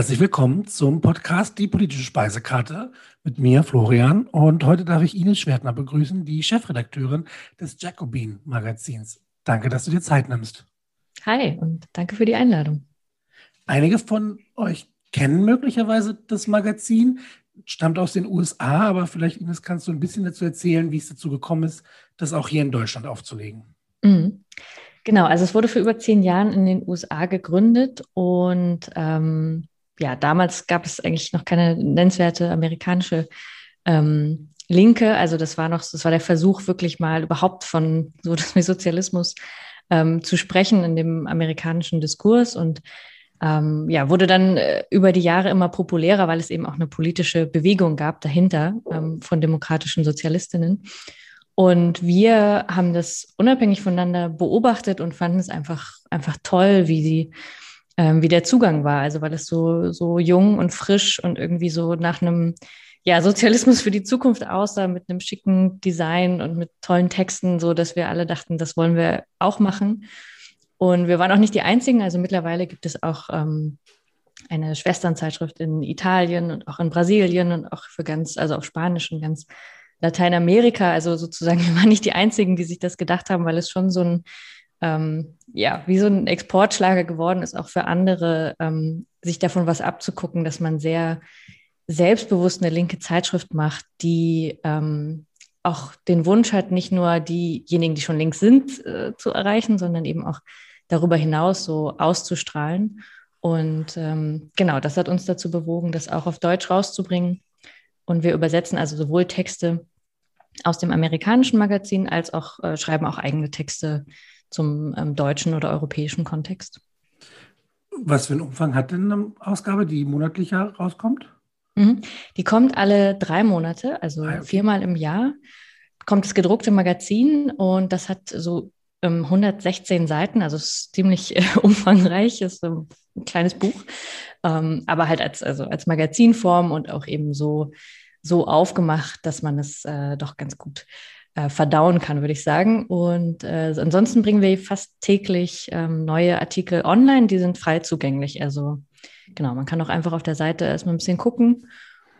Herzlich willkommen zum Podcast Die politische Speisekarte mit mir, Florian. Und heute darf ich Ines Schwertner begrüßen, die Chefredakteurin des Jacobin Magazins. Danke, dass du dir Zeit nimmst. Hi und danke für die Einladung. Einige von euch kennen möglicherweise das Magazin, stammt aus den USA, aber vielleicht, Ines, kannst du ein bisschen dazu erzählen, wie es dazu gekommen ist, das auch hier in Deutschland aufzulegen. Mhm. Genau, also es wurde vor über zehn Jahren in den USA gegründet und ähm, ja, damals gab es eigentlich noch keine nennenswerte amerikanische ähm, Linke. Also das war noch, das war der Versuch, wirklich mal überhaupt von so Sozialismus ähm, zu sprechen in dem amerikanischen Diskurs und ähm, ja, wurde dann äh, über die Jahre immer populärer, weil es eben auch eine politische Bewegung gab dahinter ähm, von demokratischen Sozialistinnen. Und wir haben das unabhängig voneinander beobachtet und fanden es einfach, einfach toll, wie sie ähm, wie der Zugang war. Also weil es so, so jung und frisch und irgendwie so nach einem ja, Sozialismus für die Zukunft aussah mit einem schicken Design und mit tollen Texten, so dass wir alle dachten, das wollen wir auch machen. Und wir waren auch nicht die Einzigen. Also mittlerweile gibt es auch ähm, eine Schwesternzeitschrift in Italien und auch in Brasilien und auch für ganz, also auf Spanisch und ganz Lateinamerika. Also sozusagen, wir waren nicht die Einzigen, die sich das gedacht haben, weil es schon so ein ähm, ja, wie so ein Exportschlager geworden ist, auch für andere, ähm, sich davon was abzugucken, dass man sehr selbstbewusst eine linke Zeitschrift macht, die ähm, auch den Wunsch hat, nicht nur diejenigen, die schon links sind, äh, zu erreichen, sondern eben auch darüber hinaus so auszustrahlen. Und ähm, genau, das hat uns dazu bewogen, das auch auf Deutsch rauszubringen. Und wir übersetzen also sowohl Texte aus dem amerikanischen Magazin als auch äh, schreiben auch eigene Texte zum ähm, deutschen oder europäischen Kontext. Was für einen Umfang hat denn eine Ausgabe, die monatlich rauskommt? Mhm. Die kommt alle drei Monate, also ah, okay. viermal im Jahr. Kommt das gedruckte Magazin und das hat so ähm, 116 Seiten, also ist ziemlich äh, umfangreich, ist ähm, ein kleines Buch, ähm, aber halt als, also als Magazinform und auch eben so, so aufgemacht, dass man es äh, doch ganz gut äh, verdauen kann, würde ich sagen. Und äh, ansonsten bringen wir fast täglich ähm, neue Artikel online, die sind frei zugänglich. Also genau, man kann auch einfach auf der Seite erstmal ein bisschen gucken.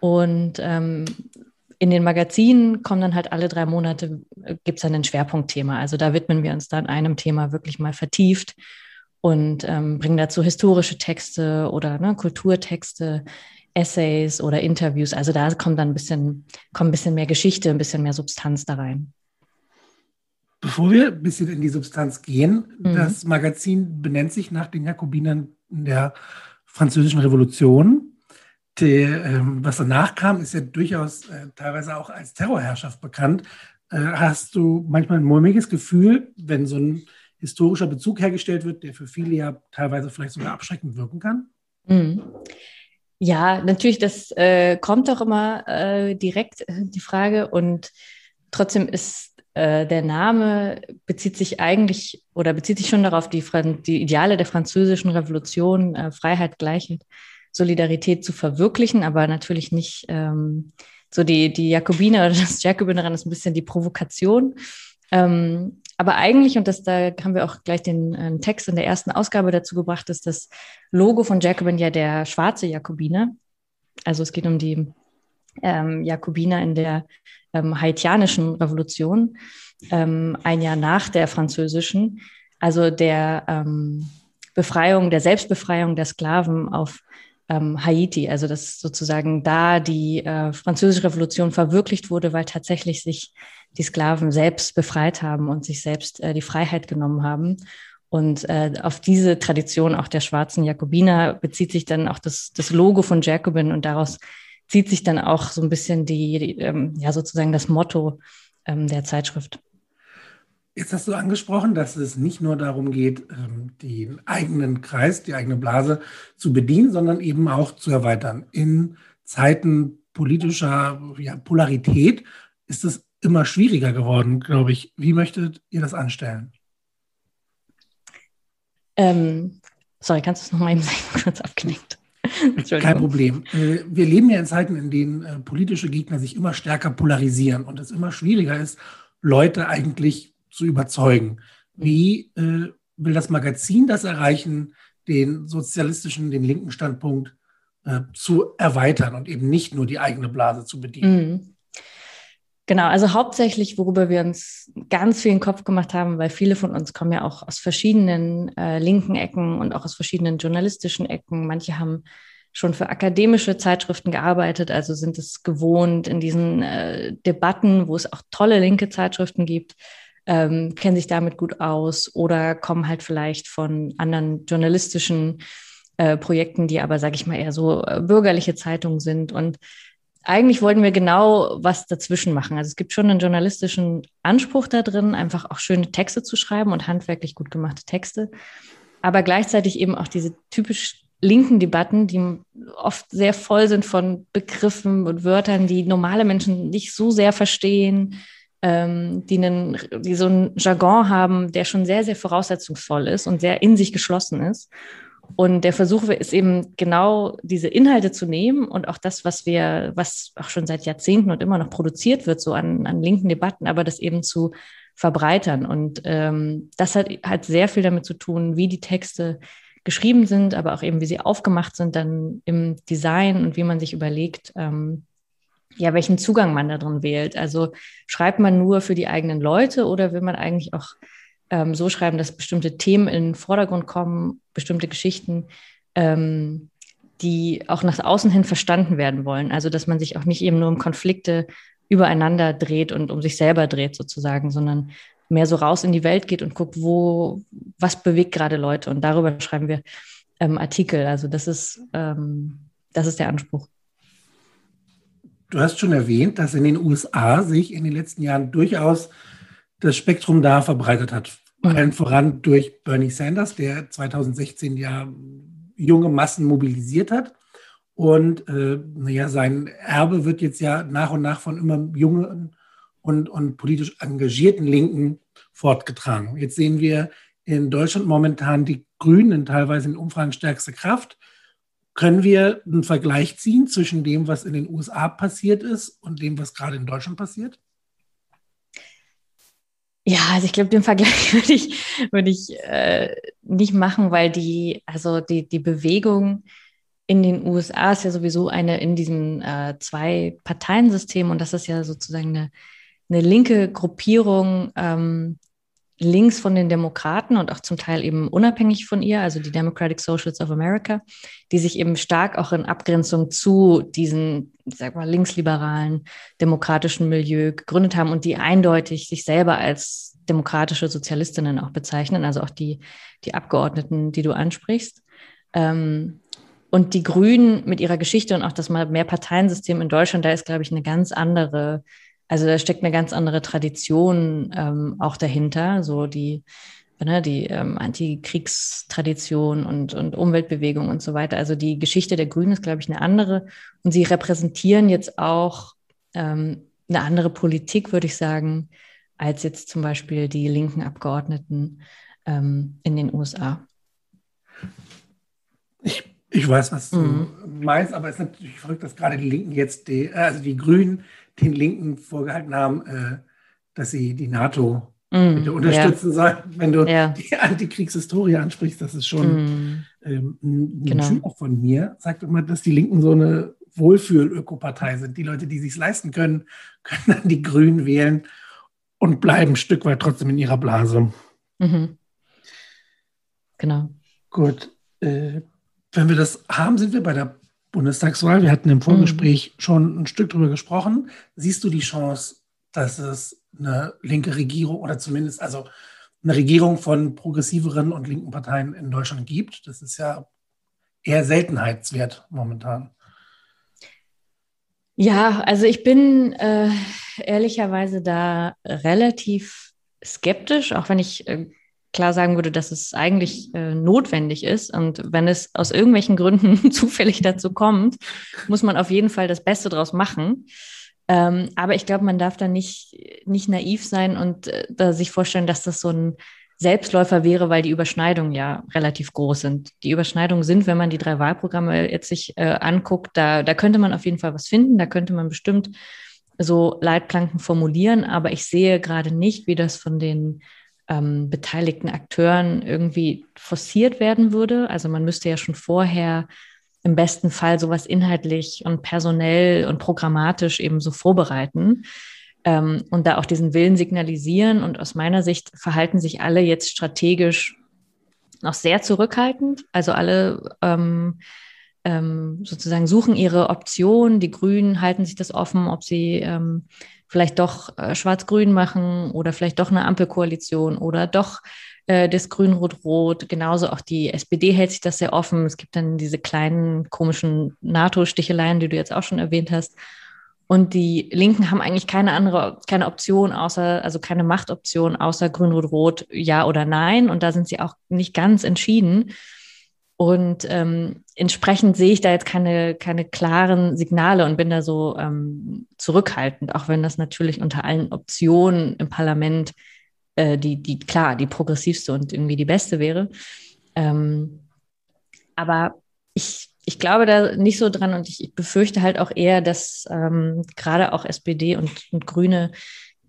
Und ähm, in den Magazinen kommen dann halt alle drei Monate, äh, gibt es dann ein Schwerpunktthema. Also da widmen wir uns dann einem Thema wirklich mal vertieft und ähm, bringen dazu historische Texte oder ne, Kulturtexte, Essays oder Interviews. Also da kommt dann ein bisschen, kommt ein bisschen mehr Geschichte, ein bisschen mehr Substanz da rein. Bevor wir ein bisschen in die Substanz gehen, mhm. das Magazin benennt sich nach den Jakobinern der Französischen Revolution. Der, ähm, was danach kam, ist ja durchaus äh, teilweise auch als Terrorherrschaft bekannt. Äh, hast du manchmal ein mulmiges Gefühl, wenn so ein historischer Bezug hergestellt wird, der für viele ja teilweise vielleicht sogar abschreckend wirken kann? Mhm. Ja, natürlich, das äh, kommt auch immer äh, direkt äh, die Frage und trotzdem ist äh, der Name bezieht sich eigentlich oder bezieht sich schon darauf, die, die Ideale der französischen Revolution, äh, Freiheit, Gleichheit, Solidarität zu verwirklichen, aber natürlich nicht ähm, so die, die Jakobiner oder das Jakobinerin ist ein bisschen die Provokation. Ähm, aber eigentlich, und das, da haben wir auch gleich den äh, Text in der ersten Ausgabe dazu gebracht, ist das Logo von Jacobin ja der schwarze Jakobiner. Also es geht um die ähm, Jakobiner in der ähm, haitianischen Revolution, ähm, ein Jahr nach der französischen, also der ähm, Befreiung, der Selbstbefreiung der Sklaven auf ähm, Haiti, also dass sozusagen da die äh, französische Revolution verwirklicht wurde, weil tatsächlich sich die Sklaven selbst befreit haben und sich selbst äh, die Freiheit genommen haben. Und äh, auf diese Tradition auch der schwarzen Jakobiner bezieht sich dann auch das, das Logo von Jacobin und daraus zieht sich dann auch so ein bisschen die, die ähm, ja sozusagen das Motto ähm, der Zeitschrift. Jetzt hast du angesprochen, dass es nicht nur darum geht, ähm, den eigenen Kreis, die eigene Blase zu bedienen, sondern eben auch zu erweitern. In Zeiten politischer Polarität ist es immer schwieriger geworden, glaube ich. Wie möchtet ihr das anstellen? Ähm, sorry, kannst du es nochmal eben sagen? Kurz abgenickt. Kein Problem. Äh, wir leben ja in Zeiten, in denen äh, politische Gegner sich immer stärker polarisieren und es immer schwieriger ist, Leute eigentlich zu überzeugen. Wie äh, will das Magazin das erreichen, den sozialistischen, den linken Standpunkt äh, zu erweitern und eben nicht nur die eigene Blase zu bedienen. Genau, also hauptsächlich, worüber wir uns ganz viel in den Kopf gemacht haben, weil viele von uns kommen ja auch aus verschiedenen äh, linken Ecken und auch aus verschiedenen journalistischen Ecken. Manche haben schon für akademische Zeitschriften gearbeitet, also sind es gewohnt in diesen äh, Debatten, wo es auch tolle linke Zeitschriften gibt, ähm, kennen sich damit gut aus oder kommen halt vielleicht von anderen journalistischen äh, Projekten, die aber, sage ich mal, eher so äh, bürgerliche Zeitungen sind und eigentlich wollten wir genau was dazwischen machen. Also es gibt schon einen journalistischen Anspruch da drin, einfach auch schöne Texte zu schreiben und handwerklich gut gemachte Texte. Aber gleichzeitig eben auch diese typisch linken Debatten, die oft sehr voll sind von Begriffen und Wörtern, die normale Menschen nicht so sehr verstehen, ähm, die, einen, die so einen Jargon haben, der schon sehr, sehr voraussetzungsvoll ist und sehr in sich geschlossen ist. Und der Versuch ist eben genau diese Inhalte zu nehmen und auch das, was wir, was auch schon seit Jahrzehnten und immer noch produziert wird, so an, an linken Debatten, aber das eben zu verbreitern. Und ähm, das hat, hat sehr viel damit zu tun, wie die Texte geschrieben sind, aber auch eben, wie sie aufgemacht sind dann im Design und wie man sich überlegt, ähm, ja, welchen Zugang man da drin wählt. Also schreibt man nur für die eigenen Leute oder will man eigentlich auch ähm, so schreiben, dass bestimmte Themen in den Vordergrund kommen, bestimmte Geschichten, ähm, die auch nach außen hin verstanden werden wollen. Also dass man sich auch nicht eben nur um Konflikte übereinander dreht und um sich selber dreht sozusagen, sondern mehr so raus in die Welt geht und guckt, wo, was bewegt gerade Leute. Und darüber schreiben wir ähm, Artikel. Also das ist, ähm, das ist der Anspruch. Du hast schon erwähnt, dass in den USA sich in den letzten Jahren durchaus das Spektrum da verbreitet hat. Mhm. Allen voran durch Bernie Sanders, der 2016 ja junge Massen mobilisiert hat. Und äh, naja, sein Erbe wird jetzt ja nach und nach von immer jungen und, und politisch engagierten Linken fortgetragen. Jetzt sehen wir in Deutschland momentan die Grünen teilweise in Umfragen stärkste Kraft. Können wir einen Vergleich ziehen zwischen dem, was in den USA passiert ist und dem, was gerade in Deutschland passiert? Ja, also ich glaube, den Vergleich würde ich, würde ich äh, nicht machen, weil die, also die, die Bewegung in den USA ist ja sowieso eine in diesem äh, Zwei-Parteien-System und das ist ja sozusagen eine, eine linke Gruppierung ähm, links von den Demokraten und auch zum Teil eben unabhängig von ihr, also die Democratic Socialists of America, die sich eben stark auch in Abgrenzung zu diesen, sag mal, linksliberalen demokratischen Milieu gegründet haben und die eindeutig sich selber als demokratische Sozialistinnen auch bezeichnen, also auch die, die Abgeordneten, die du ansprichst. Ähm, und die Grünen mit ihrer Geschichte und auch das Mehrparteiensystem in Deutschland, da ist, glaube ich, eine ganz andere also da steckt eine ganz andere Tradition ähm, auch dahinter, so die, ne, die ähm, Antikriegstradition und, und Umweltbewegung und so weiter. Also die Geschichte der Grünen ist, glaube ich, eine andere. Und sie repräsentieren jetzt auch ähm, eine andere Politik, würde ich sagen, als jetzt zum Beispiel die linken Abgeordneten ähm, in den USA. Ich, ich weiß, was mhm. du meinst, aber es ist natürlich verrückt, dass gerade die Linken jetzt, die, also die Grünen, den Linken vorgehalten haben, äh, dass sie die NATO mm, unterstützen ja. sollen. Wenn du ja. die Antikriegshistorie ansprichst, das ist schon mm. ähm, ein genau. Schüler von mir, sagt immer, dass die Linken so eine Wohlfühl-Ökopartei sind. Die Leute, die sich leisten können, können dann die Grünen wählen und bleiben ein Stück weit trotzdem in ihrer Blase. Mhm. Genau. Gut. Äh, wenn wir das haben, sind wir bei der Bundestagswahl. Wir hatten im Vorgespräch mhm. schon ein Stück darüber gesprochen. Siehst du die Chance, dass es eine linke Regierung oder zumindest also eine Regierung von progressiveren und linken Parteien in Deutschland gibt? Das ist ja eher Seltenheitswert momentan. Ja, also ich bin äh, ehrlicherweise da relativ skeptisch, auch wenn ich äh, klar sagen würde, dass es eigentlich äh, notwendig ist. Und wenn es aus irgendwelchen Gründen zufällig dazu kommt, muss man auf jeden Fall das Beste draus machen. Ähm, aber ich glaube, man darf da nicht, nicht naiv sein und äh, da sich vorstellen, dass das so ein Selbstläufer wäre, weil die Überschneidungen ja relativ groß sind. Die Überschneidungen sind, wenn man die drei Wahlprogramme jetzt sich äh, anguckt, da, da könnte man auf jeden Fall was finden, da könnte man bestimmt so Leitplanken formulieren, aber ich sehe gerade nicht, wie das von den ähm, beteiligten Akteuren irgendwie forciert werden würde. Also man müsste ja schon vorher im besten Fall sowas inhaltlich und personell und programmatisch eben so vorbereiten ähm, und da auch diesen Willen signalisieren. Und aus meiner Sicht verhalten sich alle jetzt strategisch noch sehr zurückhaltend. Also alle ähm, ähm, sozusagen suchen ihre Option. Die Grünen halten sich das offen, ob sie ähm, vielleicht doch äh, Schwarz-Grün machen oder vielleicht doch eine Ampelkoalition oder doch äh, das Grün-Rot-Rot. Genauso auch die SPD hält sich das sehr offen. Es gibt dann diese kleinen komischen NATO-Sticheleien, die du jetzt auch schon erwähnt hast. Und die Linken haben eigentlich keine andere, keine Option außer, also keine Machtoption außer Grün-Rot-Rot, ja oder nein. Und da sind sie auch nicht ganz entschieden. Und ähm, entsprechend sehe ich da jetzt keine, keine klaren Signale und bin da so ähm, zurückhaltend, auch wenn das natürlich unter allen Optionen im Parlament äh, die, die, klar, die progressivste und irgendwie die beste wäre. Ähm, aber ich, ich glaube da nicht so dran und ich, ich befürchte halt auch eher, dass ähm, gerade auch SPD und, und Grüne,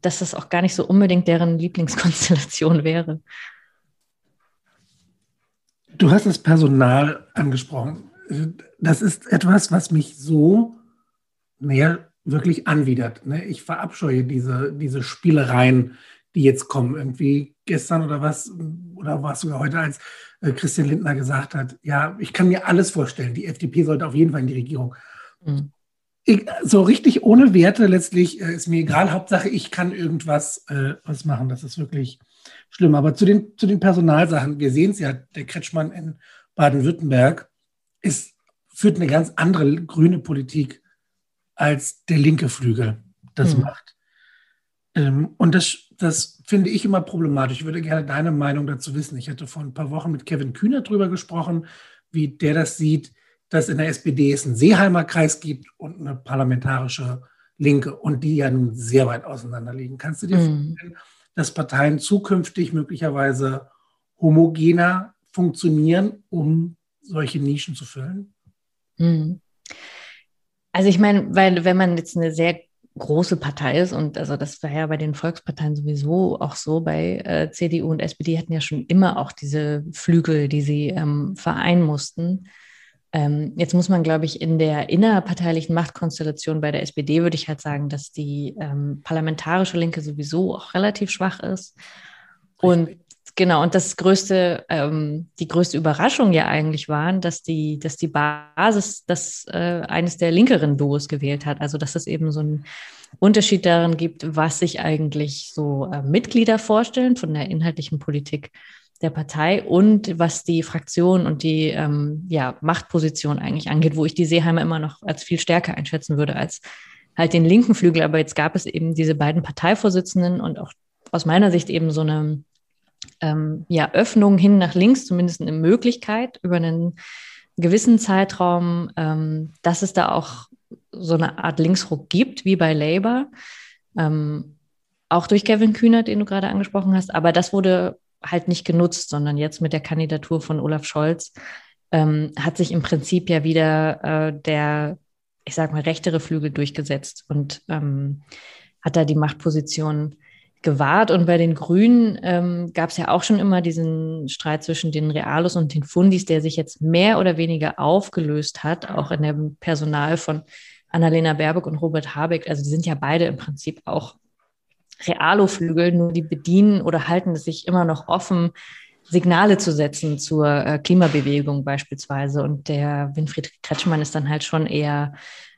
dass das auch gar nicht so unbedingt deren Lieblingskonstellation wäre. Du hast das Personal angesprochen. Das ist etwas, was mich so mehr wirklich anwidert. Ne? Ich verabscheue diese, diese Spielereien, die jetzt kommen. Irgendwie gestern oder was, oder war es sogar heute, als äh, Christian Lindner gesagt hat, ja, ich kann mir alles vorstellen. Die FDP sollte auf jeden Fall in die Regierung. Mhm. Ich, so richtig ohne Werte letztlich äh, ist mir egal. Hauptsache, ich kann irgendwas äh, was machen. Das ist wirklich schlimm. Aber zu den, zu den Personalsachen, wir sehen es ja, der Kretschmann in Baden-Württemberg führt eine ganz andere grüne Politik als der linke Flügel das mhm. macht. Ähm, und das, das finde ich immer problematisch. Ich würde gerne deine Meinung dazu wissen. Ich hatte vor ein paar Wochen mit Kevin Kühner darüber gesprochen, wie der das sieht, dass in der SPD es einen Seeheimer Kreis gibt und eine parlamentarische Linke und die ja nun sehr weit auseinander liegen. Kannst du dir mhm. vorstellen, dass Parteien zukünftig möglicherweise homogener funktionieren, um solche Nischen zu füllen? Mhm. Also ich meine, weil wenn man jetzt eine sehr große Partei ist und also das war ja bei den Volksparteien sowieso auch so, bei äh, CDU und SPD hatten ja schon immer auch diese Flügel, die sie ähm, vereinen mussten. Ähm, jetzt muss man, glaube ich, in der innerparteilichen Machtkonstellation bei der SPD würde ich halt sagen, dass die ähm, parlamentarische Linke sowieso auch relativ schwach ist. Und genau, und das größte, ähm, die größte Überraschung ja eigentlich waren, dass die, dass die Basis das äh, eines der linkeren Duos gewählt hat. Also dass es eben so einen Unterschied darin gibt, was sich eigentlich so äh, Mitglieder vorstellen von der inhaltlichen Politik der Partei und was die Fraktion und die ähm, ja, Machtposition eigentlich angeht, wo ich die Seeheimer immer noch als viel stärker einschätzen würde als halt den linken Flügel. Aber jetzt gab es eben diese beiden Parteivorsitzenden und auch aus meiner Sicht eben so eine ähm, ja, Öffnung hin nach links, zumindest eine Möglichkeit über einen gewissen Zeitraum, ähm, dass es da auch so eine Art Linksruck gibt, wie bei Labour. Ähm, auch durch Kevin Kühner, den du gerade angesprochen hast. Aber das wurde halt nicht genutzt, sondern jetzt mit der Kandidatur von Olaf Scholz ähm, hat sich im Prinzip ja wieder äh, der, ich sag mal, rechtere Flügel durchgesetzt und ähm, hat da die Machtposition gewahrt. Und bei den Grünen ähm, gab es ja auch schon immer diesen Streit zwischen den Realos und den Fundis, der sich jetzt mehr oder weniger aufgelöst hat, auch in dem Personal von Annalena Baerbock und Robert Habeck. Also die sind ja beide im Prinzip auch Realo-Flügel, nur die bedienen oder halten es sich immer noch offen, Signale zu setzen zur äh, Klimabewegung beispielsweise. Und der Winfried Kretschmann ist dann halt schon eher,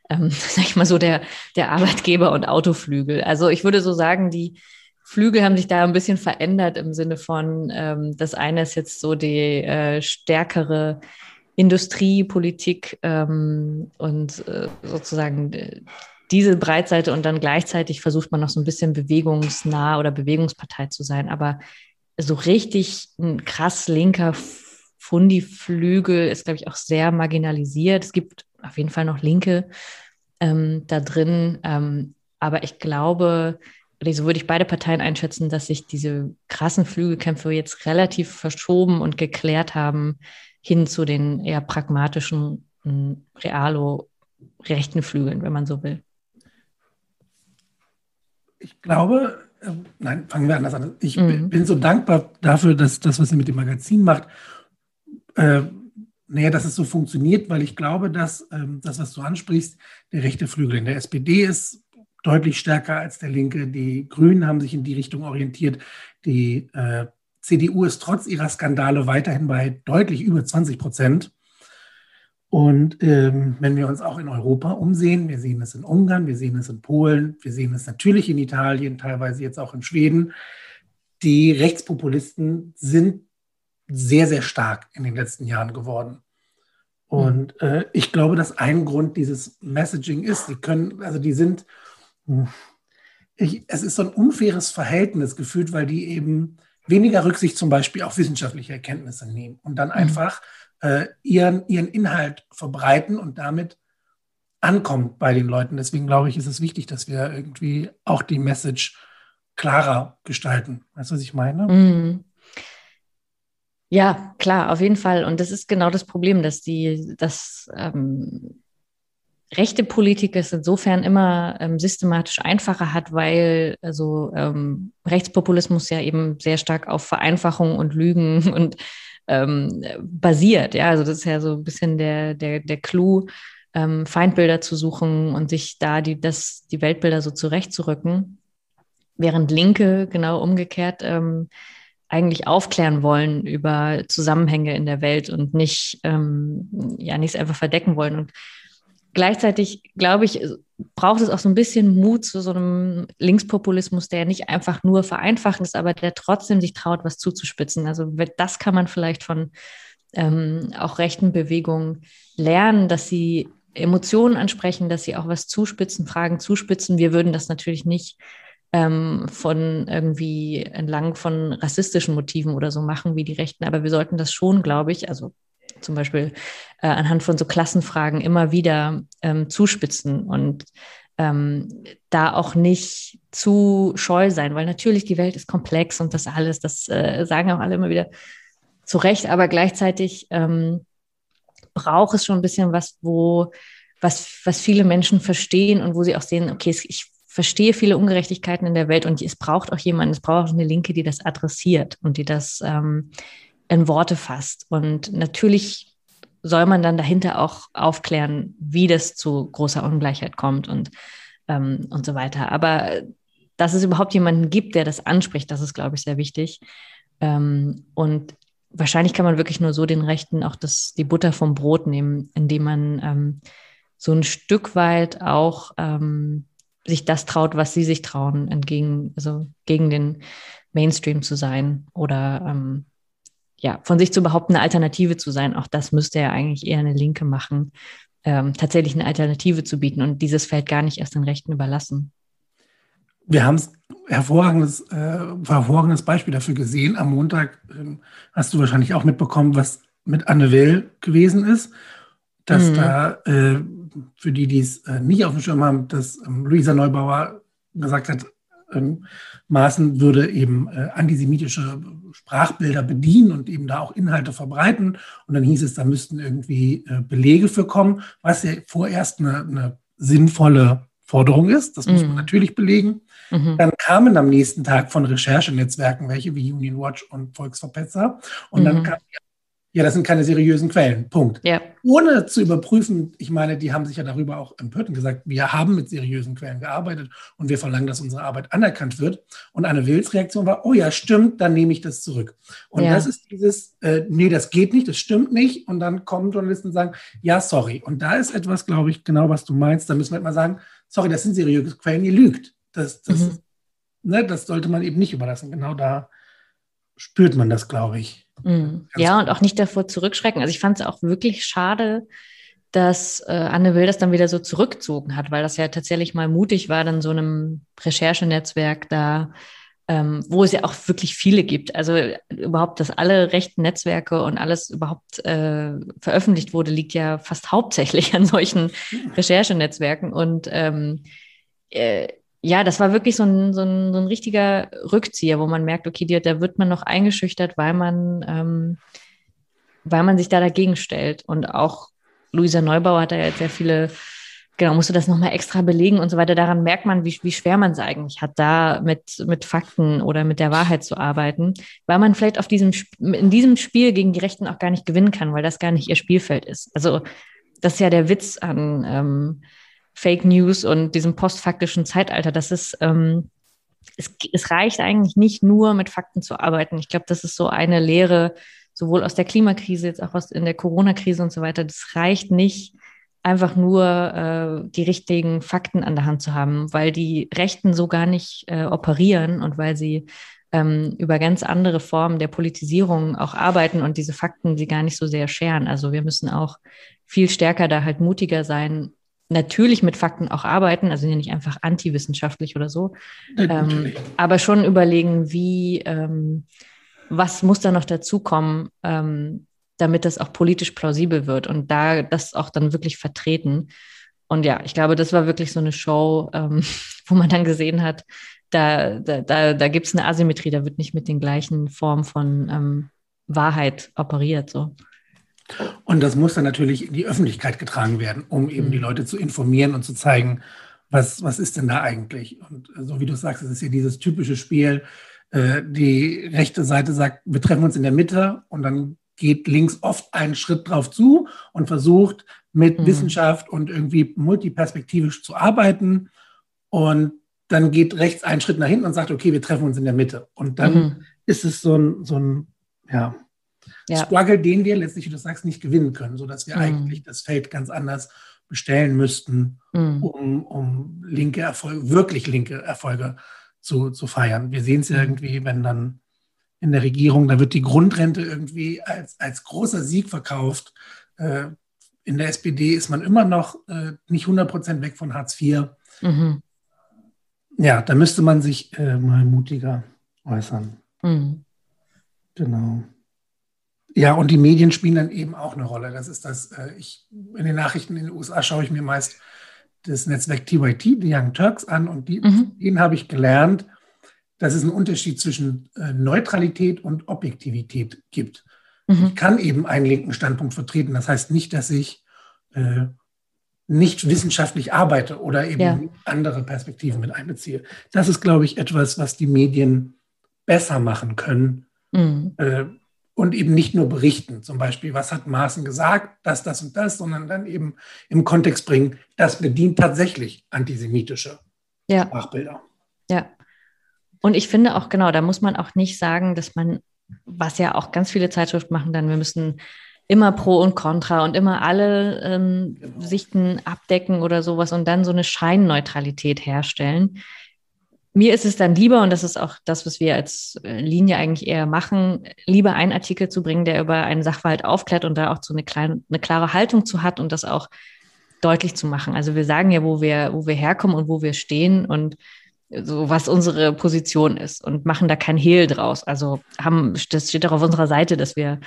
ähm, sag ich mal so, der, der Arbeitgeber und Autoflügel. Also ich würde so sagen, die Flügel haben sich da ein bisschen verändert im Sinne von, ähm, das eine ist jetzt so die äh, stärkere Industriepolitik ähm, und äh, sozusagen diese Breitseite und dann gleichzeitig versucht man noch so ein bisschen bewegungsnah oder Bewegungspartei zu sein. Aber so richtig ein krass linker Fundi-Flügel ist, glaube ich, auch sehr marginalisiert. Es gibt auf jeden Fall noch Linke ähm, da drin. Ähm, aber ich glaube, so würde ich beide Parteien einschätzen, dass sich diese krassen Flügelkämpfe jetzt relativ verschoben und geklärt haben hin zu den eher pragmatischen, realo rechten Flügeln, wenn man so will ich glaube, äh, nein, fangen wir anders an. Ich mhm. bin so dankbar dafür, dass das, was ihr mit dem Magazin macht, äh, naja, dass es so funktioniert, weil ich glaube, dass ähm, das, was du ansprichst, der rechte Flügel in der SPD ist deutlich stärker als der linke. Die Grünen haben sich in die Richtung orientiert. Die äh, CDU ist trotz ihrer Skandale weiterhin bei deutlich über 20 Prozent. Und ähm, wenn wir uns auch in Europa umsehen, wir sehen es in Ungarn, wir sehen es in Polen, wir sehen es natürlich in Italien, teilweise jetzt auch in Schweden, die Rechtspopulisten sind sehr, sehr stark in den letzten Jahren geworden. Und äh, ich glaube, dass ein Grund dieses Messaging ist, sie können, also die sind, ich, es ist so ein unfaires Verhältnis gefühlt, weil die eben weniger Rücksicht zum Beispiel auf wissenschaftliche Erkenntnisse nehmen und dann mhm. Äh, ihren, ihren Inhalt verbreiten und damit ankommt bei den Leuten. Deswegen glaube ich, ist es wichtig, dass wir irgendwie auch die Message klarer gestalten. Weißt du, was ich meine? Mhm. Ja, klar, auf jeden Fall. Und das ist genau das Problem, dass die, dass ähm, rechte Politik es insofern immer ähm, systematisch einfacher hat, weil also ähm, Rechtspopulismus ja eben sehr stark auf Vereinfachung und Lügen und ähm, basiert. Ja, also das ist ja so ein bisschen der, der, der Clou, ähm, Feindbilder zu suchen und sich da die, das, die Weltbilder so zurechtzurücken. Während Linke genau umgekehrt ähm, eigentlich aufklären wollen über Zusammenhänge in der Welt und nicht, ähm, ja, nichts einfach verdecken wollen. Und gleichzeitig, glaube ich, braucht es auch so ein bisschen Mut zu so einem Linkspopulismus, der nicht einfach nur vereinfachend ist, aber der trotzdem sich traut, was zuzuspitzen. Also das kann man vielleicht von ähm, auch rechten Bewegungen lernen, dass sie Emotionen ansprechen, dass sie auch was zuspitzen, Fragen zuspitzen. Wir würden das natürlich nicht ähm, von irgendwie entlang von rassistischen Motiven oder so machen wie die Rechten, aber wir sollten das schon, glaube ich, also zum Beispiel äh, anhand von so Klassenfragen immer wieder ähm, zuspitzen und ähm, da auch nicht zu scheu sein, weil natürlich die Welt ist komplex und das alles, das äh, sagen auch alle immer wieder zu Recht, aber gleichzeitig ähm, braucht es schon ein bisschen was, wo was, was viele Menschen verstehen und wo sie auch sehen, okay, ich verstehe viele Ungerechtigkeiten in der Welt und es braucht auch jemanden, es braucht auch eine Linke, die das adressiert und die das ähm, in Worte fasst. Und natürlich soll man dann dahinter auch aufklären, wie das zu großer Ungleichheit kommt und, ähm, und so weiter. Aber dass es überhaupt jemanden gibt, der das anspricht, das ist, glaube ich, sehr wichtig. Ähm, und wahrscheinlich kann man wirklich nur so den Rechten auch das, die Butter vom Brot nehmen, indem man ähm, so ein Stück weit auch ähm, sich das traut, was sie sich trauen, entgegen, also gegen den Mainstream zu sein oder ähm, ja, von sich zu behaupten, eine Alternative zu sein, auch das müsste ja eigentlich eher eine Linke machen, ähm, tatsächlich eine Alternative zu bieten und dieses Feld gar nicht erst den Rechten überlassen. Wir haben es hervorragendes, äh, hervorragendes Beispiel dafür gesehen. Am Montag äh, hast du wahrscheinlich auch mitbekommen, was mit Anne Will gewesen ist, dass mhm. da äh, für die, die es äh, nicht auf dem Schirm haben, dass ähm, Luisa Neubauer gesagt hat, ähm, Maaßen würde eben äh, antisemitische Sprachbilder bedienen und eben da auch Inhalte verbreiten. Und dann hieß es, da müssten irgendwie äh, Belege für kommen, was ja vorerst eine, eine sinnvolle Forderung ist. Das muss man mhm. natürlich belegen. Mhm. Dann kamen am nächsten Tag von Recherchenetzwerken welche wie Union Watch und Volksverpetzer. Und mhm. dann kam die ja, das sind keine seriösen Quellen. Punkt. Ja. Ohne zu überprüfen, ich meine, die haben sich ja darüber auch empört und gesagt, wir haben mit seriösen Quellen gearbeitet und wir verlangen, dass unsere Arbeit anerkannt wird. Und eine Wills-Reaktion war, oh ja, stimmt, dann nehme ich das zurück. Und ja. das ist dieses, äh, nee, das geht nicht, das stimmt nicht. Und dann kommen Journalisten und sagen, ja, sorry. Und da ist etwas, glaube ich, genau was du meinst. Da müssen wir halt mal sagen, sorry, das sind seriöse Quellen, ihr lügt. Das, das, mhm. ne, das sollte man eben nicht überlassen. Genau da spürt man das, glaube ich. Mhm. Ja, und auch nicht davor zurückschrecken. Also ich fand es auch wirklich schade, dass äh, Anne Will das dann wieder so zurückgezogen hat, weil das ja tatsächlich mal mutig war, dann so einem Recherchenetzwerk da, ähm, wo es ja auch wirklich viele gibt. Also überhaupt, dass alle rechten Netzwerke und alles überhaupt äh, veröffentlicht wurde, liegt ja fast hauptsächlich an solchen Recherchenetzwerken. Und ähm, äh, ja, das war wirklich so ein, so ein, so ein richtiger Rückzieher, wo man merkt, okay, da wird man noch eingeschüchtert, weil man, ähm, weil man sich da dagegen stellt. Und auch Luisa Neubauer hat da jetzt sehr viele genau, musste das nochmal extra belegen und so weiter. Daran merkt man, wie, wie schwer man es eigentlich hat, da mit, mit Fakten oder mit der Wahrheit zu arbeiten, weil man vielleicht auf diesem, in diesem Spiel gegen die Rechten auch gar nicht gewinnen kann, weil das gar nicht ihr Spielfeld ist. Also das ist ja der Witz an ähm, Fake News und diesem postfaktischen Zeitalter. Das ist, ähm, es, es reicht eigentlich nicht nur mit Fakten zu arbeiten. Ich glaube, das ist so eine Lehre, sowohl aus der Klimakrise, jetzt auch aus in der Corona-Krise und so weiter. Das reicht nicht, einfach nur äh, die richtigen Fakten an der Hand zu haben, weil die Rechten so gar nicht äh, operieren und weil sie ähm, über ganz andere Formen der Politisierung auch arbeiten und diese Fakten sie gar nicht so sehr scheren. Also wir müssen auch viel stärker da halt mutiger sein, natürlich mit Fakten auch arbeiten, also nicht einfach antiwissenschaftlich oder so, ähm, aber schon überlegen, wie, ähm, was muss da noch dazukommen, ähm, damit das auch politisch plausibel wird und da das auch dann wirklich vertreten. Und ja, ich glaube, das war wirklich so eine Show, ähm, wo man dann gesehen hat, da, da, da, da gibt es eine Asymmetrie, da wird nicht mit den gleichen Formen von ähm, Wahrheit operiert. So. Und das muss dann natürlich in die Öffentlichkeit getragen werden, um eben die mhm. Leute zu informieren und zu zeigen, was, was ist denn da eigentlich? Und so wie du sagst, es ist ja dieses typische Spiel, äh, die rechte Seite sagt, wir treffen uns in der Mitte und dann geht links oft einen Schritt drauf zu und versucht mit mhm. Wissenschaft und irgendwie multiperspektivisch zu arbeiten. Und dann geht rechts einen Schritt nach hinten und sagt, okay, wir treffen uns in der Mitte. Und dann mhm. ist es so ein, so ein ja, ja. Struggle, den wir letztlich, wie du sagst, nicht gewinnen können, sodass wir mhm. eigentlich das Feld ganz anders bestellen müssten, mhm. um, um linke Erfolge, wirklich linke Erfolge zu, zu feiern. Wir sehen es ja mhm. irgendwie, wenn dann in der Regierung, da wird die Grundrente irgendwie als, als großer Sieg verkauft. Äh, in der SPD ist man immer noch äh, nicht 100 Prozent weg von Hartz IV. Mhm. Ja, da müsste man sich äh, mal mutiger äußern. Mhm. Genau. Ja, und die Medien spielen dann eben auch eine Rolle. Das ist das, äh, ich, in den Nachrichten in den USA schaue ich mir meist das Netzwerk TYT, die Young Turks, an und die, mhm. denen habe ich gelernt, dass es einen Unterschied zwischen äh, Neutralität und Objektivität gibt. Mhm. Ich kann eben einen linken Standpunkt vertreten. Das heißt nicht, dass ich äh, nicht wissenschaftlich arbeite oder eben ja. andere Perspektiven mit einbeziehe. Das ist, glaube ich, etwas, was die Medien besser machen können. Mhm. Und eben nicht nur berichten, zum Beispiel, was hat Maaßen gesagt, das, das und das, sondern dann eben im Kontext bringen, das bedient tatsächlich antisemitische ja. Sprachbilder. Ja. Und ich finde auch, genau, da muss man auch nicht sagen, dass man, was ja auch ganz viele Zeitschriften machen, dann wir müssen immer Pro und Contra und immer alle ähm, genau. Sichten abdecken oder sowas und dann so eine Scheinneutralität herstellen mir ist es dann lieber, und das ist auch das, was wir als äh, Linie eigentlich eher machen, lieber einen Artikel zu bringen, der über einen Sachverhalt aufklärt und da auch so eine, kleine, eine klare Haltung zu hat und das auch deutlich zu machen. Also wir sagen ja, wo wir, wo wir herkommen und wo wir stehen und so was unsere Position ist und machen da kein Hehl draus. Also haben, das steht auch auf unserer Seite, dass wir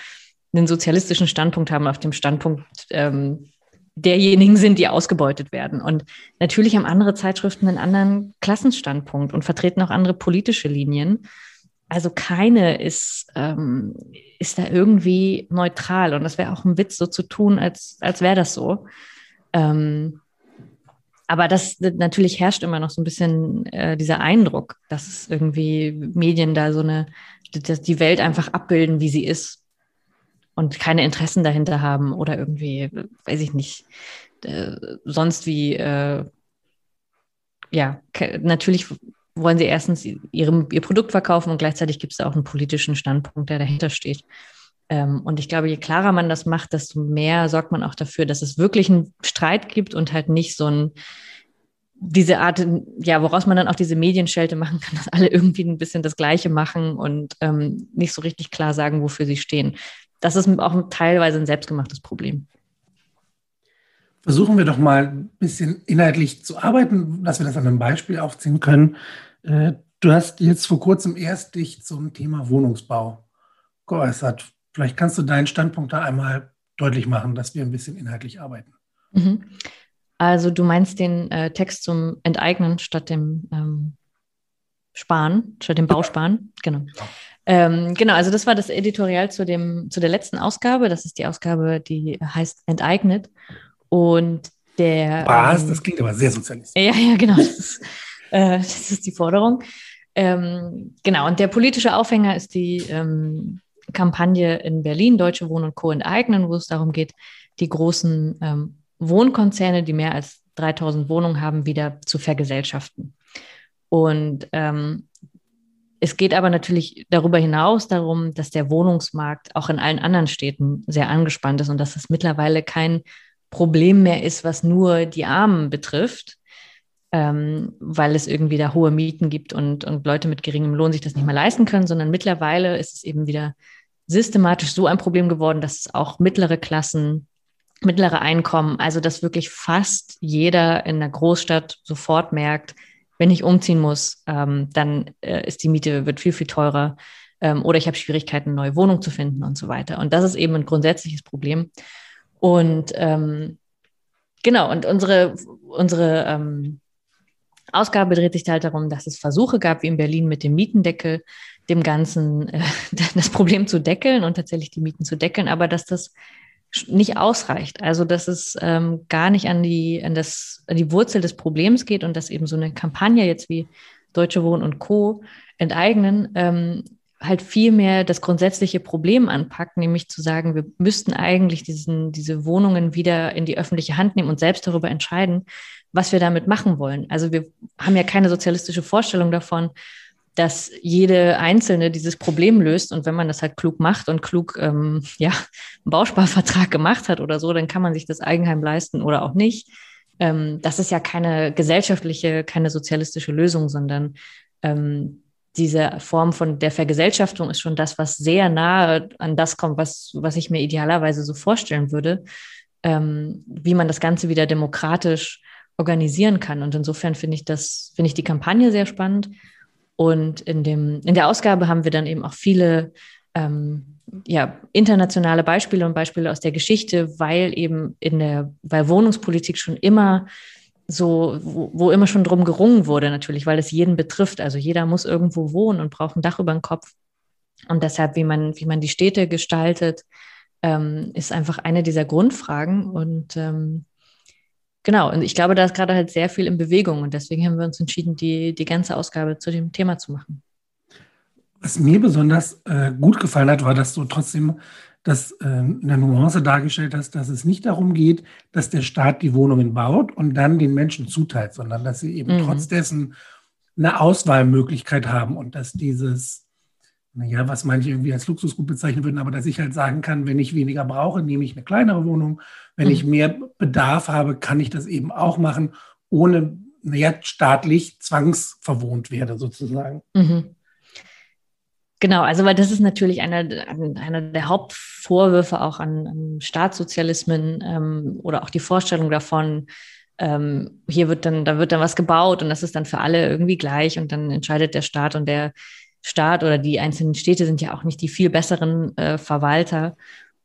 einen sozialistischen Standpunkt haben, auf dem Standpunkt ähm, derjenigen sind, die ausgebeutet werden. Und natürlich haben andere Zeitschriften einen anderen Klassenstandpunkt und vertreten auch andere politische Linien. Also keine ist, ähm, ist da irgendwie neutral. Und das wäre auch ein Witz, so zu tun, als, als wäre das so. Ähm, aber das natürlich herrscht immer noch so ein bisschen äh, dieser Eindruck, dass irgendwie Medien da so eine, dass die Welt einfach abbilden, wie sie ist und keine Interessen dahinter haben oder irgendwie, weiß ich nicht, äh, sonst wie, äh, ja, natürlich wollen sie erstens ihrem, ihr Produkt verkaufen und gleichzeitig gibt es auch einen politischen Standpunkt, der dahinter steht. Ähm, und ich glaube, je klarer man das macht, desto mehr sorgt man auch dafür, dass es wirklich einen Streit gibt und halt nicht so ein, diese Art, ja, woraus man dann auch diese Medienschelte machen kann, dass alle irgendwie ein bisschen das Gleiche machen und ähm, nicht so richtig klar sagen, wofür sie stehen das ist auch teilweise ein selbstgemachtes Problem. Versuchen wir doch mal ein bisschen inhaltlich zu arbeiten, dass wir das an einem Beispiel aufziehen können. Äh, du hast jetzt vor kurzem erst dich zum Thema Wohnungsbau geäußert. Vielleicht kannst du deinen Standpunkt da einmal deutlich machen, dass wir ein bisschen inhaltlich arbeiten. Mhm. Also du meinst den äh, Text zum Enteignen statt dem ähm, Sparen, statt dem Bausparen? Genau. genau. Ähm, genau, also das war das Editorial zu, dem, zu der letzten Ausgabe. Das ist die Ausgabe, die heißt Enteignet. Und Der, Was? Ähm, das klingt aber sehr sozialistisch. Ja, ja, genau. Das ist, äh, das ist die Forderung. Ähm, genau, und der politische Aufhänger ist die ähm, Kampagne in Berlin, Deutsche Wohnen und Co. enteignen, wo es darum geht, die großen ähm, Wohnkonzerne, die mehr als 3000 Wohnungen haben, wieder zu vergesellschaften. Und ähm, es geht aber natürlich darüber hinaus darum, dass der Wohnungsmarkt auch in allen anderen Städten sehr angespannt ist und dass es mittlerweile kein Problem mehr ist, was nur die Armen betrifft, ähm, weil es irgendwie da hohe Mieten gibt und, und Leute mit geringem Lohn sich das nicht mehr leisten können, sondern mittlerweile ist es eben wieder systematisch so ein Problem geworden, dass es auch mittlere Klassen, mittlere Einkommen, also dass wirklich fast jeder in der Großstadt sofort merkt, wenn ich umziehen muss, ähm, dann äh, ist die Miete wird viel, viel teurer ähm, oder ich habe Schwierigkeiten, eine neue Wohnung zu finden und so weiter. Und das ist eben ein grundsätzliches Problem. Und ähm, genau, und unsere, unsere ähm, Ausgabe dreht sich halt darum, dass es Versuche gab, wie in Berlin mit dem Mietendeckel, dem Ganzen äh, das Problem zu deckeln und tatsächlich die Mieten zu deckeln, aber dass das nicht ausreicht. Also dass es ähm, gar nicht an die, an, das, an die Wurzel des Problems geht und dass eben so eine Kampagne jetzt wie Deutsche Wohnen und Co. enteignen ähm, halt viel mehr das grundsätzliche Problem anpackt, nämlich zu sagen, wir müssten eigentlich diesen, diese Wohnungen wieder in die öffentliche Hand nehmen und selbst darüber entscheiden, was wir damit machen wollen. Also wir haben ja keine sozialistische Vorstellung davon, dass jede Einzelne dieses Problem löst. Und wenn man das halt klug macht und klug ähm, ja, einen Bausparvertrag gemacht hat oder so, dann kann man sich das Eigenheim leisten oder auch nicht. Ähm, das ist ja keine gesellschaftliche, keine sozialistische Lösung, sondern ähm, diese Form von der Vergesellschaftung ist schon das, was sehr nahe an das kommt, was, was ich mir idealerweise so vorstellen würde, ähm, wie man das Ganze wieder demokratisch organisieren kann. Und insofern finde ich das, finde ich die Kampagne sehr spannend und in, dem, in der Ausgabe haben wir dann eben auch viele ähm, ja, internationale Beispiele und Beispiele aus der Geschichte, weil eben in der, weil Wohnungspolitik schon immer so, wo, wo, immer schon drum gerungen wurde, natürlich, weil es jeden betrifft. Also jeder muss irgendwo wohnen und braucht ein Dach über dem Kopf. Und deshalb, wie man, wie man die Städte gestaltet, ähm, ist einfach eine dieser Grundfragen. Und ähm, Genau, und ich glaube, da ist gerade halt sehr viel in Bewegung und deswegen haben wir uns entschieden, die, die ganze Ausgabe zu dem Thema zu machen. Was mir besonders äh, gut gefallen hat, war, dass du trotzdem das äh, in der Nuance dargestellt hast, dass es nicht darum geht, dass der Staat die Wohnungen baut und dann den Menschen zuteilt, sondern dass sie eben mhm. trotz dessen eine Auswahlmöglichkeit haben und dass dieses naja, was manche irgendwie als Luxusgut bezeichnen würden, aber dass ich halt sagen kann, wenn ich weniger brauche, nehme ich eine kleinere Wohnung. Wenn mhm. ich mehr Bedarf habe, kann ich das eben auch machen, ohne naja, staatlich zwangsverwohnt werde, sozusagen. Mhm. Genau, also weil das ist natürlich einer, einer der Hauptvorwürfe auch an, an Staatssozialismen ähm, oder auch die Vorstellung davon, ähm, hier wird dann, da wird dann was gebaut und das ist dann für alle irgendwie gleich und dann entscheidet der Staat und der Staat oder die einzelnen Städte sind ja auch nicht die viel besseren äh, Verwalter.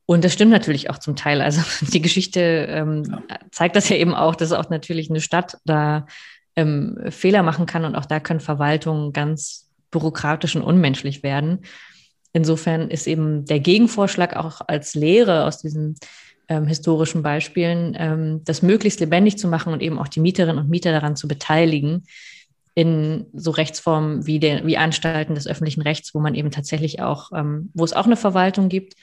Und das stimmt natürlich auch zum Teil. Also die Geschichte ähm, ja. zeigt das ja eben auch, dass auch natürlich eine Stadt da ähm, Fehler machen kann und auch da können Verwaltungen ganz bürokratisch und unmenschlich werden. Insofern ist eben der Gegenvorschlag auch als Lehre aus diesen ähm, historischen Beispielen, ähm, das möglichst lebendig zu machen und eben auch die Mieterinnen und Mieter daran zu beteiligen, in so Rechtsformen wie, der, wie Anstalten des öffentlichen Rechts, wo man eben tatsächlich auch, ähm, wo es auch eine Verwaltung gibt,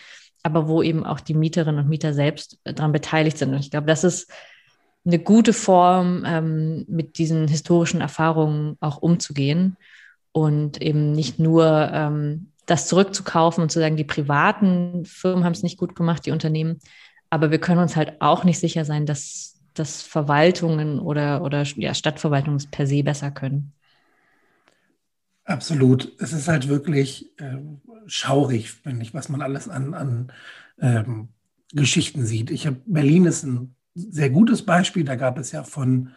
aber wo eben auch die Mieterinnen und Mieter selbst daran beteiligt sind. Und ich glaube, das ist eine gute Form, ähm, mit diesen historischen Erfahrungen auch umzugehen und eben nicht nur ähm, das zurückzukaufen und zu sagen, die privaten Firmen haben es nicht gut gemacht, die Unternehmen, aber wir können uns halt auch nicht sicher sein, dass dass Verwaltungen oder, oder ja, Stadtverwaltungen per se besser können. Absolut. Es ist halt wirklich äh, schaurig, finde ich, was man alles an, an ähm, Geschichten sieht. Ich habe Berlin ist ein sehr gutes Beispiel. Da gab es ja von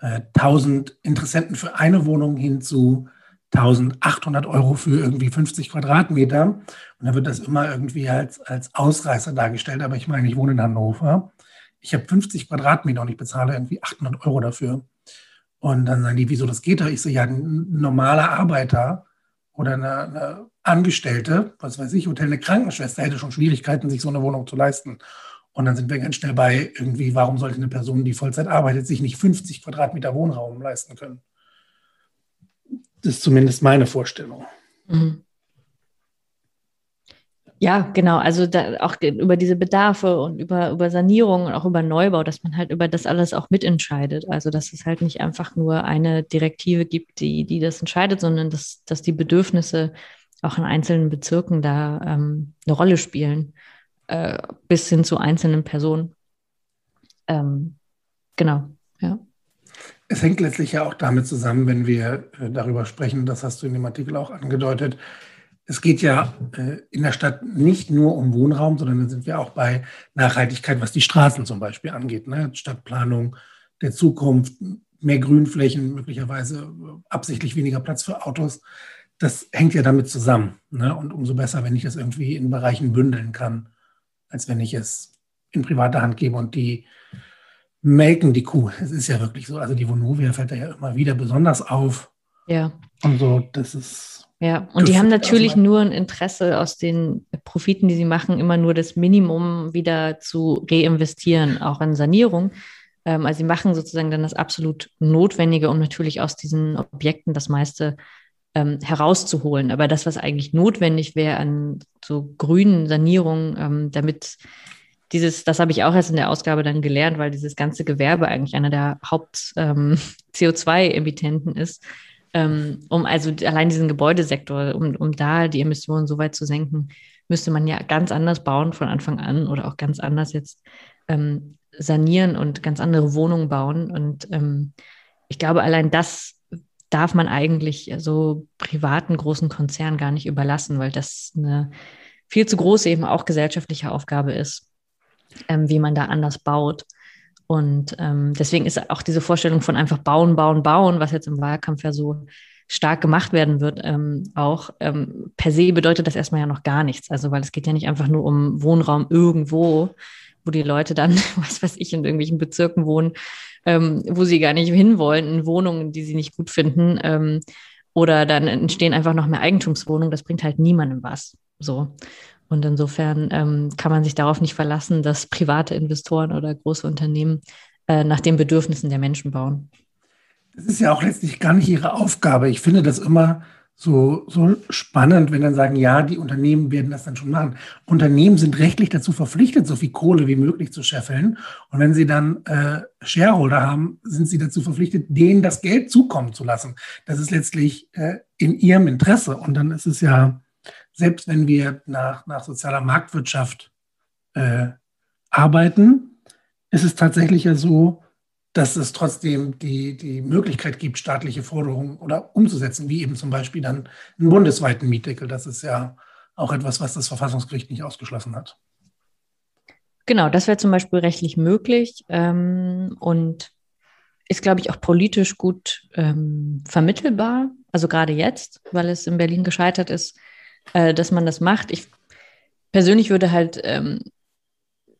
äh, 1000 Interessenten für eine Wohnung hin zu 1800 Euro für irgendwie 50 Quadratmeter. Und da wird das immer irgendwie als, als Ausreißer dargestellt. Aber ich meine, ich wohne in Hannover ich habe 50 Quadratmeter und ich bezahle irgendwie 800 Euro dafür. Und dann sagen die, wieso das geht da? Ich so, ja, ein normaler Arbeiter oder eine, eine Angestellte, was weiß ich, Hotel, eine Krankenschwester hätte schon Schwierigkeiten, sich so eine Wohnung zu leisten. Und dann sind wir ganz schnell bei irgendwie, warum sollte eine Person, die Vollzeit arbeitet, sich nicht 50 Quadratmeter Wohnraum leisten können? Das ist zumindest meine Vorstellung. Mhm. Ja, genau. Also da, auch über diese Bedarfe und über, über Sanierung und auch über Neubau, dass man halt über das alles auch mitentscheidet. Also dass es halt nicht einfach nur eine Direktive gibt, die, die das entscheidet, sondern dass, dass die Bedürfnisse auch in einzelnen Bezirken da ähm, eine Rolle spielen, äh, bis hin zu einzelnen Personen. Ähm, genau, ja. Es hängt letztlich ja auch damit zusammen, wenn wir äh, darüber sprechen, das hast du in dem Artikel auch angedeutet, es geht ja äh, in der Stadt nicht nur um Wohnraum, sondern dann sind wir auch bei Nachhaltigkeit, was die Straßen zum Beispiel angeht. Ne? Stadtplanung der Zukunft, mehr Grünflächen, möglicherweise absichtlich weniger Platz für Autos. Das hängt ja damit zusammen. Ne? Und umso besser, wenn ich das irgendwie in Bereichen bündeln kann, als wenn ich es in private Hand gebe und die melken die Kuh. Es ist ja wirklich so. Also die Vonovia fällt da ja immer wieder besonders auf. Ja. Und so, das ist ja, und die haben natürlich nur ein Interesse aus den Profiten, die sie machen, immer nur das Minimum wieder zu reinvestieren, auch in Sanierung. Ähm, also sie machen sozusagen dann das absolut Notwendige, um natürlich aus diesen Objekten das meiste ähm, herauszuholen. Aber das, was eigentlich notwendig wäre an so grünen Sanierungen, ähm, damit dieses, das habe ich auch erst in der Ausgabe dann gelernt, weil dieses ganze Gewerbe eigentlich einer der Haupt-CO2-Emittenten ähm, ist, um also allein diesen Gebäudesektor, um, um da die Emissionen so weit zu senken, müsste man ja ganz anders bauen von Anfang an oder auch ganz anders jetzt ähm, sanieren und ganz andere Wohnungen bauen. Und ähm, ich glaube, allein das darf man eigentlich so privaten großen Konzernen gar nicht überlassen, weil das eine viel zu große eben auch gesellschaftliche Aufgabe ist, ähm, wie man da anders baut. Und ähm, deswegen ist auch diese Vorstellung von einfach bauen, bauen, bauen, was jetzt im Wahlkampf ja so stark gemacht werden wird, ähm, auch ähm, per se bedeutet das erstmal ja noch gar nichts. Also, weil es geht ja nicht einfach nur um Wohnraum irgendwo, wo die Leute dann, was weiß ich, in irgendwelchen Bezirken wohnen, ähm, wo sie gar nicht hinwollen, in Wohnungen, die sie nicht gut finden. Ähm, oder dann entstehen einfach noch mehr Eigentumswohnungen. Das bringt halt niemandem was. So. Und insofern ähm, kann man sich darauf nicht verlassen, dass private Investoren oder große Unternehmen äh, nach den Bedürfnissen der Menschen bauen. Das ist ja auch letztlich gar nicht ihre Aufgabe. Ich finde das immer so, so spannend, wenn dann sagen, ja, die Unternehmen werden das dann schon machen. Unternehmen sind rechtlich dazu verpflichtet, so viel Kohle wie möglich zu scheffeln. Und wenn sie dann äh, Shareholder haben, sind sie dazu verpflichtet, denen das Geld zukommen zu lassen. Das ist letztlich äh, in ihrem Interesse. Und dann ist es ja selbst wenn wir nach, nach sozialer Marktwirtschaft äh, arbeiten, ist es tatsächlich ja so, dass es trotzdem die, die Möglichkeit gibt, staatliche Forderungen oder umzusetzen, wie eben zum Beispiel dann einen bundesweiten Mietdeckel. Das ist ja auch etwas, was das Verfassungsgericht nicht ausgeschlossen hat. Genau, das wäre zum Beispiel rechtlich möglich ähm, und ist, glaube ich, auch politisch gut ähm, vermittelbar. Also gerade jetzt, weil es in Berlin gescheitert ist, äh, dass man das macht. Ich persönlich würde halt ähm,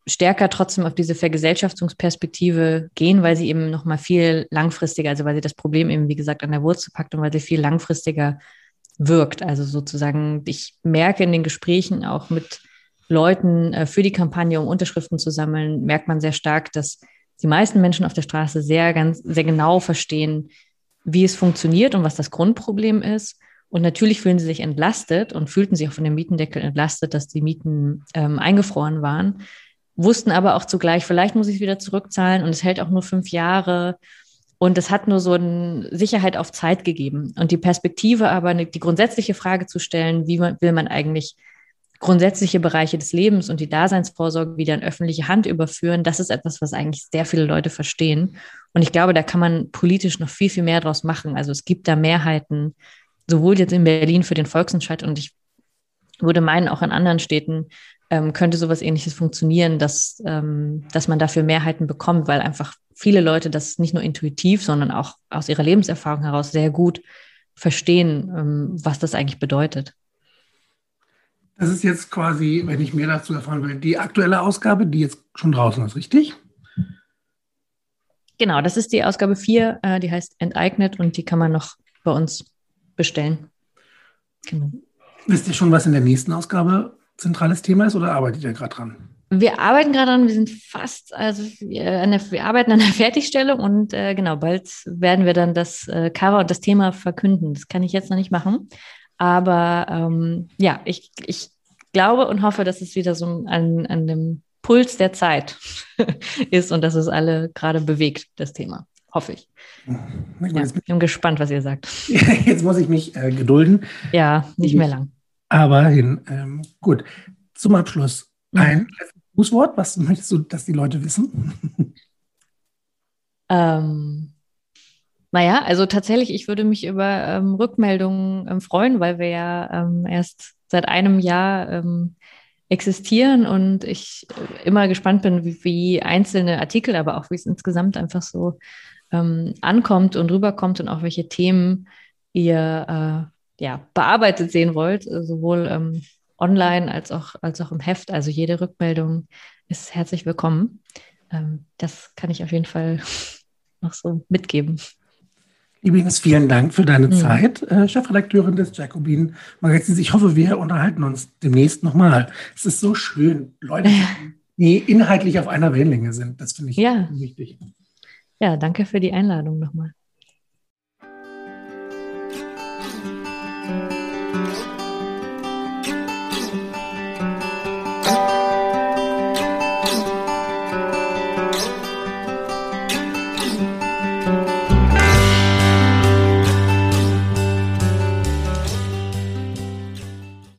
stärker trotzdem auf diese Vergesellschaftungsperspektive gehen, weil sie eben noch mal viel langfristiger, also weil sie das Problem eben, wie gesagt, an der Wurzel packt und weil sie viel langfristiger wirkt. Also sozusagen, ich merke in den Gesprächen auch mit Leuten äh, für die Kampagne, um Unterschriften zu sammeln, merkt man sehr stark, dass die meisten Menschen auf der Straße sehr ganz, sehr genau verstehen, wie es funktioniert und was das Grundproblem ist und natürlich fühlen sie sich entlastet und fühlten sich auch von dem Mietendeckel entlastet, dass die Mieten ähm, eingefroren waren, wussten aber auch zugleich, vielleicht muss ich wieder zurückzahlen und es hält auch nur fünf Jahre. Und es hat nur so eine Sicherheit auf Zeit gegeben. Und die Perspektive aber, die grundsätzliche Frage zu stellen, wie man, will man eigentlich grundsätzliche Bereiche des Lebens und die Daseinsvorsorge wieder in öffentliche Hand überführen, das ist etwas, was eigentlich sehr viele Leute verstehen. Und ich glaube, da kann man politisch noch viel, viel mehr draus machen. Also es gibt da Mehrheiten, sowohl jetzt in Berlin für den Volksentscheid und ich würde meinen, auch in anderen Städten ähm, könnte sowas ähnliches funktionieren, dass, ähm, dass man dafür Mehrheiten bekommt, weil einfach viele Leute das nicht nur intuitiv, sondern auch aus ihrer Lebenserfahrung heraus sehr gut verstehen, ähm, was das eigentlich bedeutet. Das ist jetzt quasi, wenn ich mehr dazu erfahren will, die aktuelle Ausgabe, die jetzt schon draußen ist, richtig? Genau, das ist die Ausgabe 4, äh, die heißt Enteignet und die kann man noch bei uns bestellen. Genau. Wisst ihr schon, was in der nächsten Ausgabe zentrales Thema ist oder arbeitet ihr gerade dran? Wir arbeiten gerade an, wir sind fast, also wir, wir arbeiten an der Fertigstellung und äh, genau, bald werden wir dann das äh, Cover und das Thema verkünden. Das kann ich jetzt noch nicht machen. Aber ähm, ja, ich, ich glaube und hoffe, dass es wieder so an, an dem Puls der Zeit ist und dass es alle gerade bewegt, das Thema. Hoffe ich. Gut, ja, ich bin gespannt, was ihr sagt. Jetzt muss ich mich äh, gedulden. Ja, nicht mehr lang. Aber hin. Ähm, gut. Zum Abschluss ein Grußwort. Was möchtest du, dass die Leute wissen? Ähm, naja, also tatsächlich, ich würde mich über ähm, Rückmeldungen ähm, freuen, weil wir ja ähm, erst seit einem Jahr ähm, existieren und ich äh, immer gespannt bin, wie, wie, einzelne Artikel, aber auch wie es insgesamt einfach so ähm, ankommt und rüberkommt und auch welche Themen ihr äh, ja, bearbeitet sehen wollt, sowohl ähm, online als auch, als auch im Heft. Also jede Rückmeldung ist herzlich willkommen. Ähm, das kann ich auf jeden Fall noch so mitgeben. Übrigens, vielen Dank für deine mhm. Zeit, äh, Chefredakteurin des Jacobin Magazins. Ich hoffe, wir unterhalten uns demnächst nochmal. Es ist so schön, Leute, die inhaltlich auf einer Wellenlänge sind. Das finde ich ja. wichtig. Ja, danke für die Einladung nochmal.